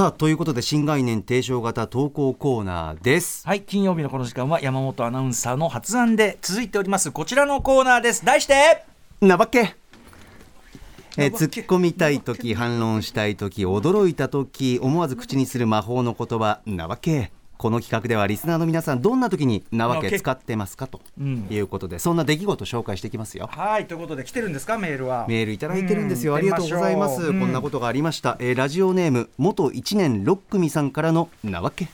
さあということで新概念提唱型投稿コーナーです。はい金曜日のこの時間は山本アナウンサーの発案で続いております。こちらのコーナーです。題してなわけ。えー、突っ込みたい時反論したい時驚いた時思わず口にする魔法の言葉なわけこの企画ではリスナーの皆さんどんな時になわけ使ってますかということで、そんな出来事紹介していきますよ。はいということで来てるんですか？メールは。メールいただいてるんですよ、ありがとうございます、こんなことがありました、えー、ラジオネーム元一年六組さんからのなわけ。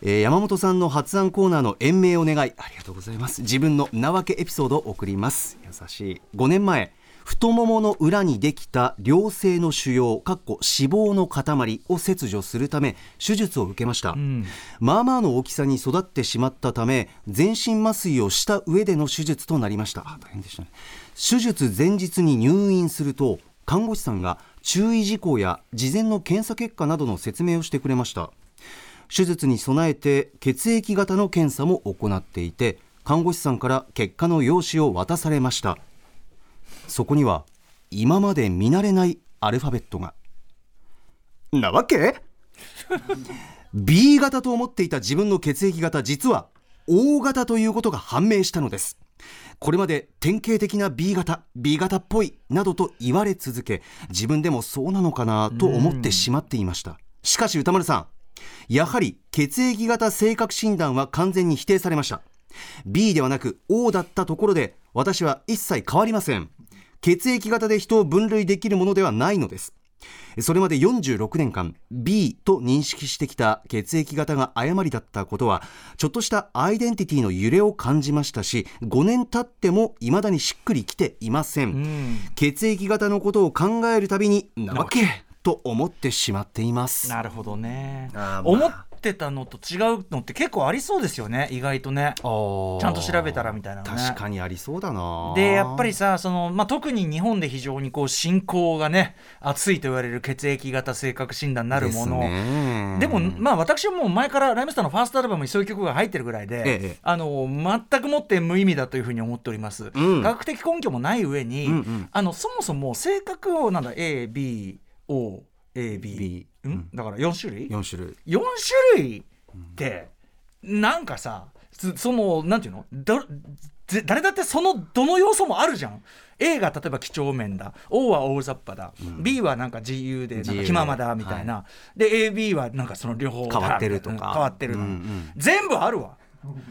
えー、山本さんの発案コーナーの延命を願い。ありがとうございます。自分のなわけエピソードを送ります。優しい。5年前太ももの裏にできた良性の腫瘍かっこ脂肪の塊を切除するため手術を受けました、うん、まあまあの大きさに育ってしまったため全身麻酔をした上での手術となりました。大変でしたね。手術前日に入院すると看護師さんが注意事項や事前の検査結果などの説明をしてくれました。手術に備えて血液型の検査も行っていて看護師さんから結果の用紙を渡されましたそこには今まで見慣れないアルファベットが。なわけ？B 型と思っていた自分の血液型実は O 型ということが判明したのです。これまで典型的な B 型 B 型っぽいなどと言われ続け自分でもそうなのかなと思ってしまっていました。しかし歌丸さんやはり血液型性格診断は完全に否定されました。B ではなく O だったところで私は一切変わりません血液型で人を分類できるものではないのです。それまで46年間 B と認識してきた血液型が誤りだったことはちょっとしたアイデンティティの揺れを感じましたし5年経っても未だにしっくりきていません。血液型のことを考えるたびになわけ！と思ってしまっています。なるほどね、まあ、思ってたのと違うのって結構ありそうですよね。意外とね。ちゃんと調べたらみたいな、ね、確かにありそうだな。でやっぱりさその、まあ、特に日本で非常にこう信仰がね熱いと言われる血液型性格診断になるもの。でもまあ私はもう前からライムスターのファーストアルバムにそういう曲が入ってるぐらいで、ええ、あの全くもって無意味だというふうに思っております、うん、科学的根拠もない上に、うんうん、あのそもそも性格をなんだ ABO AB、うん、だから4種類 ?4 種類。4種類って、なんかさそのなんていうの？だ誰だってそのどの要素もあるじゃん。A が例えば几帳面だ。O は大雑把だ、うん、B はなんか自由でなんか気ままだみたいな、はい、で AB はなんかその両方変わってるとか。変わってる、うんうん、全部あるわ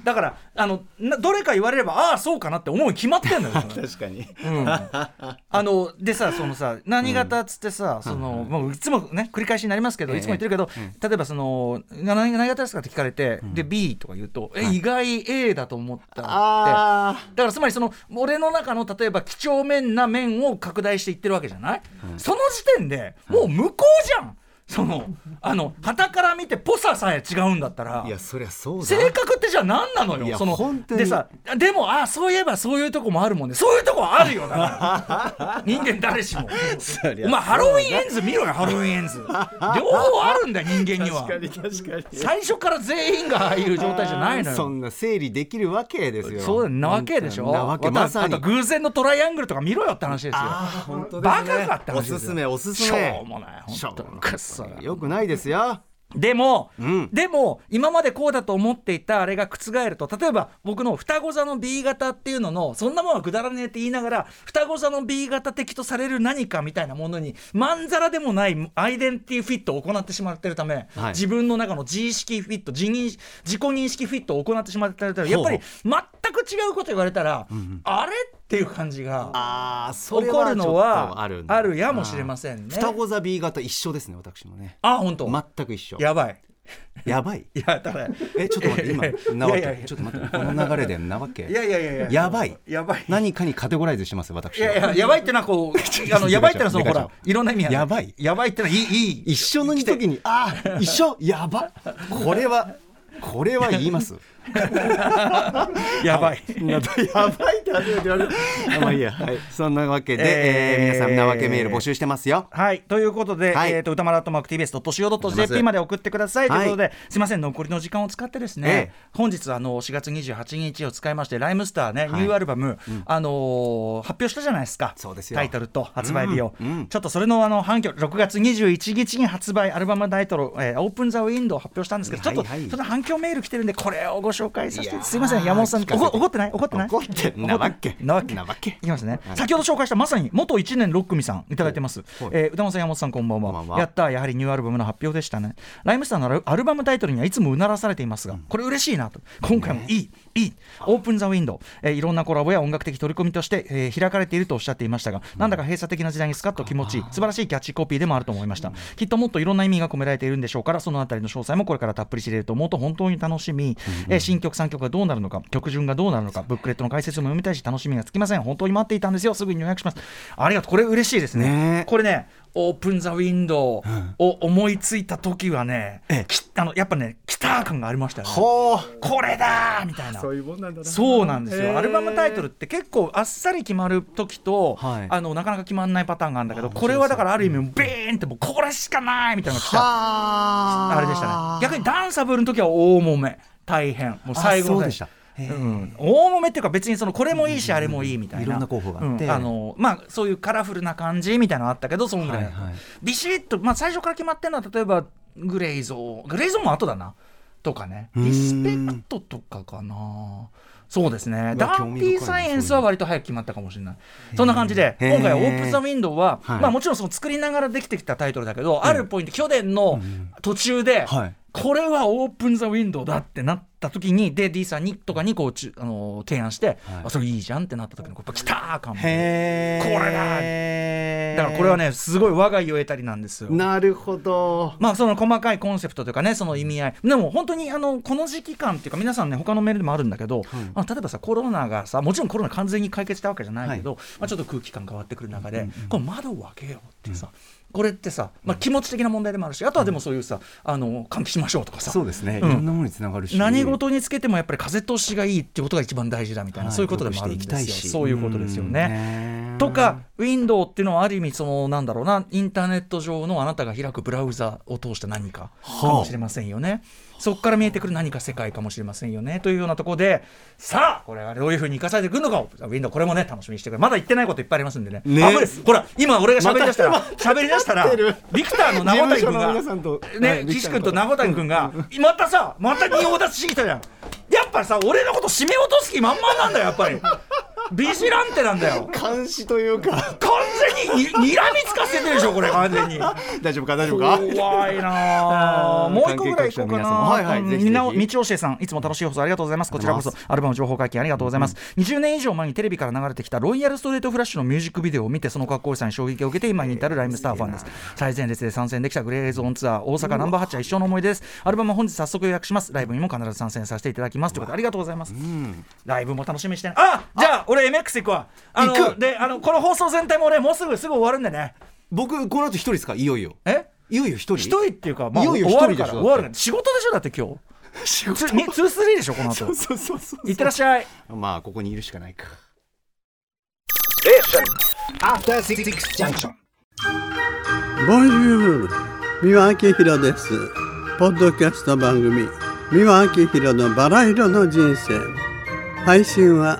だからあのどれか言われればああそうかなって思うに決まってんのよ。確かに、うん、あのでさそのさ何型っつってさ、うん、そのもういつもね繰り返しになりますけど、いつも言ってるけど、例えばその何何型ですかって聞かれて、で B とか言うと、え意外 A だと思ったって。だからつまりその俺の中の例えば几帳面な面を拡大していってるわけじゃない、その時点でもう向こうじゃん、そのあの傍から見てぽささえ違うんだったらいやそりゃそう性格ってじゃあ何なのよそのでさでもあそういえばそういうとこもあるもんね。そういうとこあるよだから。人間誰しも。お前 Halloween Ends 見ろよ Halloween Ends。両方あるんだよ人間には。確かに確かに。最初から全員がああいう状態じゃないのよ。そんな整理できるわけですよ。そうなわけでしょ。なわけまさに。あと逆転のトライアングルとか見ろよって話ですよ。本当バカかって話ですよ。おすすめおすすめ。しょうもない本当くっそよくないですよ。でも、うん、でも今までこうだと思っていたあれが覆ると例えば僕の双子座の B 型っていうののそんなものはくだらねえって言いながら双子座の B 型的とされる何かみたいなものにまんざらでもないアイデンティティフィットを行ってしまってるため、はい、自分の中の自意識フィット自自己認識フィットを行ってしまってるためやっぱり全く違うこと言われたら、うん、あれ？っていう感じが起こるのはあるやもしれませんね。双子座 B 型一緒ですね私もね。あ本当？全く一緒。やばい。やばい？い やだからえちょっと待って今なわけ？ちょっと待ってこの流れでなわけ？いやいやいややばい？やばい。何かにカテゴライズしてます私。いやいややばいってのはこう あのやばいってのはそのほらいろんな意味やばい。やばいってのはいいいい一緒の時にあ一緒？やば？これはこれは言います やばい。やばいって初めて言われる。まあいいや、はい、そんなわけで、えー、皆さんなわけメール募集してますよ。はい。ということで、はい、えーと、歌丸アットマーク TBS.CO.JP まで送ってください。ということで、すみません。残りの時間を使ってですね、えー、本日あの4月28日を使いましてライムスターね、ニューアルバム、うん、あのー、発表したじゃないですか。そうですよ。タイトルと発売日を、ちょっとそれのあの反響6月21日に発売アルバムタイトル、えー、オープンザウィンドウ発表したんですけど、ちょっとちょっと反響メール来てるんでこれをご紹介させてすいません山本さん怒ってない？怒ってない？怒ってなわけなわけ。なわけ。いきますね、はい、先ほど紹介したまさに元1年6組さんいただいてます、えー、歌本さん山本さんこんばんは。やったやはりニューアルバムの発表でしたね。ライムスターのアルバムタイトルにはいつもうならされていますがこれ嬉しいなと。今回もいい、いい。オープン・ザ・ウィンドウ、えー、いろんなコラボや音楽的取り組みとして、えー、開かれているとおっしゃっていましたが、なんだか閉鎖的な時代にスカッと気持ちいい素晴らしいキャッチコピーでもあると思いました、きっともっといろんな意味が込められているんでしょうからそのあたりの詳細もこれからたっぷり知れると思うと本当に楽しみ、えー、新曲3曲がどうなるのか曲順がどうなるのかブックレットの解説も読みたいし楽しみがつきません。本当に待っていたんですよ。すぐに予約します。ありがとう。これ嬉しいですね。これねオープン・ザ・ウィンドウを思いついた時はね、うん、あのやっぱねキター感がありましたよね。これだみたいな。そうなんだそうなんですよ。アルバムタイトルって結構あっさり決まる時と、はい、あのなかなか決まらないパターンがあるんだけどこれはだからある意味ビーンってもうこれしかないみたいなのが来た。あれでしたね。逆にダンサブルの時は大揉め大変。もう最後でした。うん、大揉めっていうか別にそのこれもいいしあれもいいみたいな、いろんな候補があって、あのまあ、そういうカラフルな感じみたいなのあったけどそんぐらい、はいはい、ビシッと、まあ、最初から決まってるのは例えばグレイゾー。グレイゾーも後だな。とかね。リスペクトとかかな。そうですね。ダンティーサイエンスは割と早く決まったかもしれない。そんな感じで今回は「オープン・ザ・ウィンドウは」まあもちろんその作りながらできてきたタイトルだけど、あるポイント去年の途中で、これはオープン・ザ・ウィンドウだってなった時にで D さんにとかにこうちあの提案して、はい、あそれいいじゃんってなった時にこう来た感これだだからこれはねすごい我が家を得たりなんですよ。なるほど。まあその細かいコンセプトというかねその意味合い。でも本当にあのこの時期感っていうか皆さんね他のメールでもあるんだけど、あ例えばさコロナがさもちろんコロナ完全に解決したわけじゃないけど、はい、まあ、ちょっと空気感変わってくる中で、うんうん、この窓を開けようってさ、うんこれってさ、まあ、気持ち的な問題でもあるしあとはでもそういうさ、あの換気しましょうとかさ。そうですね、いろんなものにつながるし。何事につけてもやっぱり風通しがいいっていうことが一番大事だみたいな、そういうことでもあるんですよ。そういうことですよね。とかウィンドウっていうのはある意味そのなんだろうなインターネット上のあなたが開くブラウザを通した何かかもしれませんよね。はあそこから見えてくる何か世界かもしれませんよね。というようなところでさあこれはどういうふうに生かされてくるのか。ウィンドウこれもね楽しみにしてくれまだ言ってないこといっぱいありますんでね。ね。あほら今俺が喋りだしたら喋りだしたら ビクターの名古谷君がね岸君と名古谷君がまたさまた仁王立ちしてきたじゃん。やっぱさ俺のこと締め落とす気満々なんだよやっぱりビジランテなんだよ。監視というか。完全ににらみつかせてるでしょこれ完全に。大丈夫か？大丈夫か？怖いな もう一個ぐらいいこうかな。はいはいみん。な道教えさんいつも楽しい放送ありがとうございます。こちらこそアルバム情報解禁ありがとうございます、うん、20年以上前にテレビから流れてきたロイヤルストレートフラッシュのミュージックビデオを見てその格好さに衝撃を受けて今に至るライムスターファンです。最前列で参戦できたグレーゾーンツアー大阪ナンバー8は一生の思い出です。アルバム本日早速予約します。ライブにも必ず参戦させていただきます。ということでありがとうございます、うん、ライブも楽しみにしてね。あじゃあ俺 MX 行くわあのであのこの放送全体もねもうすぐすぐ終わるんでね。僕この後一人ですか？いよいよ。え？いよいよ一人？一人っていうか、まあ、いよいよ一人でしょ？終わる仕事でしょ？だって今日。仕事？ツースリーでしょ？この後。そうそうそうそう。いってらっしゃい。まあここにいるしかないか。 Bonjour 美輪明宏です。ポッドキャスト番組美輪明宏のバラ色の人生。配信は